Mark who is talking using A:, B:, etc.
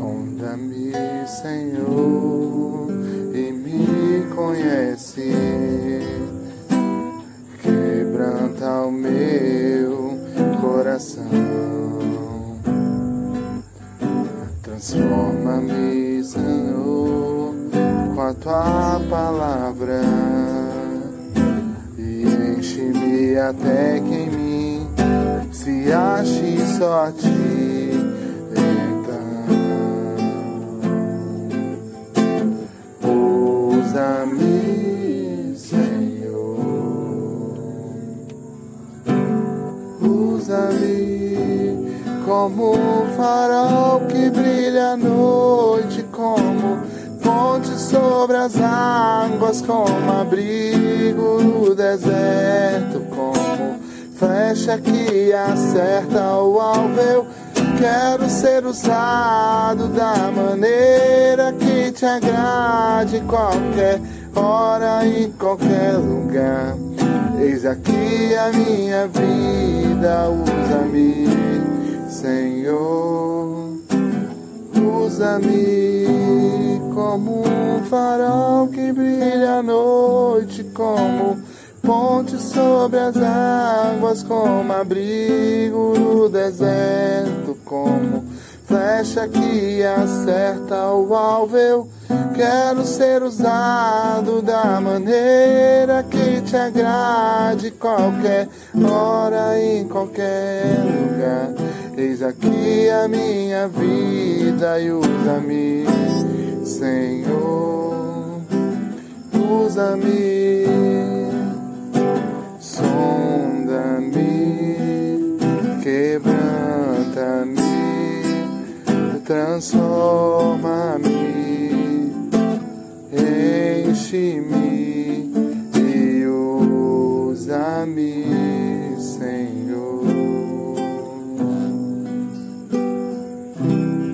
A: Usa-me, Senhor, e me conhece. Quebranta o meu coração. Transforma-me, Senhor, com a tua palavra. E enche-me até que em mim se ache só a ti. Como um farol que brilha à noite, como ponte sobre as águas, como abrigo no deserto, como flecha que acerta o alvo. Eu quero ser usado da maneira que te agrade, qualquer hora, em qualquer lugar. Eis aqui a minha vida, usa-me, Senhor. Usa-me como um farol que brilha à noite, como ponte sobre as águas, como abrigo no deserto, como flecha que acerta o alvo. Eu quero ser usado da maneira que te agrade, qualquer hora, em qualquer lugar. Eis aqui a minha vida e usa-me, Senhor. Usa-me sonda-me, quebranta-me, transforma-me,